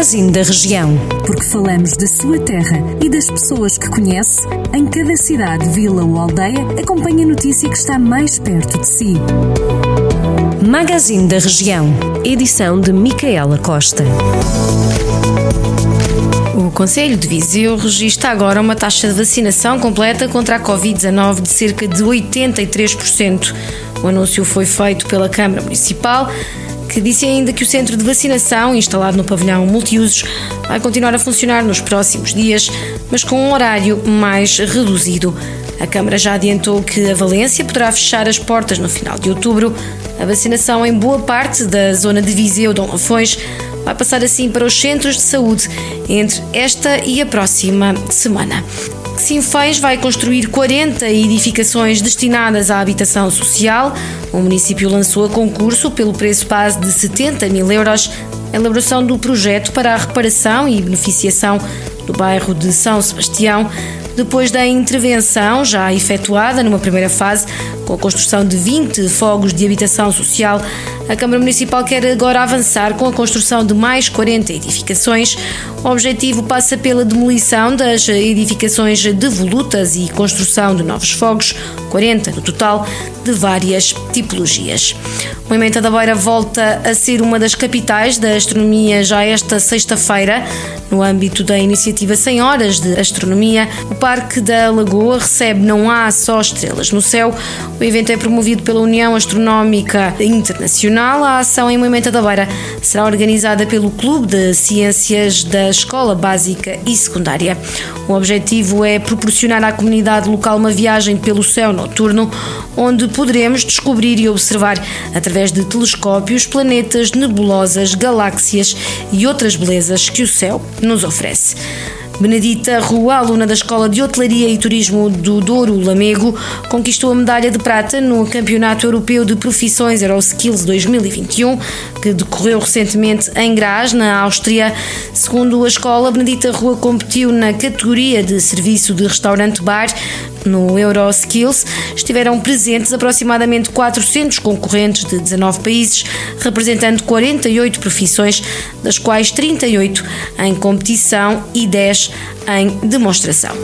Magazine da Região. Porque falamos da sua terra e das pessoas que conhece, em cada cidade, vila ou aldeia, acompanhe a notícia que está mais perto de si. Magazine da Região. Edição de Micaela Costa. O Conselho de Viseu registra agora uma taxa de vacinação completa contra a Covid-19 de cerca de 83%. O anúncio foi feito pela Câmara Municipal, que disse ainda que o centro de vacinação, instalado no pavilhão multiusos, vai continuar a funcionar nos próximos dias, mas com um horário mais reduzido. A Câmara já adiantou que a Valência poderá fechar as portas no final de outubro. A vacinação em boa parte da zona de Viseu, Dom Lafões, vai passar assim para os centros de saúde entre esta e a próxima semana. Sinfãs vai construir 40 edificações destinadas à habitação social. O município lançou a concurso pelo preço base de 70 mil euros a elaboração do projeto para a reparação e beneficiação do bairro de São Sebastião depois da intervenção já efetuada numa primeira fase, com a construção de 20 fogos de habitação social, a Câmara Municipal quer agora avançar com a construção de mais 40 edificações. O objetivo passa pela demolição das edificações devolutas e construção de novos fogos, 40 no total, de várias tipologias. Moimenta da Beira volta a ser uma das capitais da astronomia já esta sexta-feira. No âmbito da iniciativa 100 Horas de Astronomia, o Parque da Lagoa recebe Não Há Só Estrelas no Céu. O evento é promovido pela União Astronómica Internacional. A ação em Moimenta da Beira será organizada pelo Clube de Ciências da Escola Básica e Secundária. O objetivo é proporcionar à comunidade local uma viagem pelo céu noturno, onde poderemos descobrir e observar, através de telescópios, planetas, nebulosas, galáxias e outras belezas que o céu nos oferece. Benedita Rua, aluna da Escola de Hotelaria e Turismo do Douro Lamego, conquistou a medalha de prata no Campeonato Europeu de Profissões Euroskills 2021, que decorreu recentemente em Graz, na Áustria. Segundo a escola, Benedita Rua competiu na categoria de serviço de restaurante-bar no Euroskills. Estiveram presentes aproximadamente 400 concorrentes de 19 países, representando 48 profissões, das quais 38 em competição e 10 em demonstração.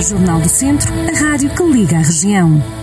Jornal do Centro, a rádio que liga a região.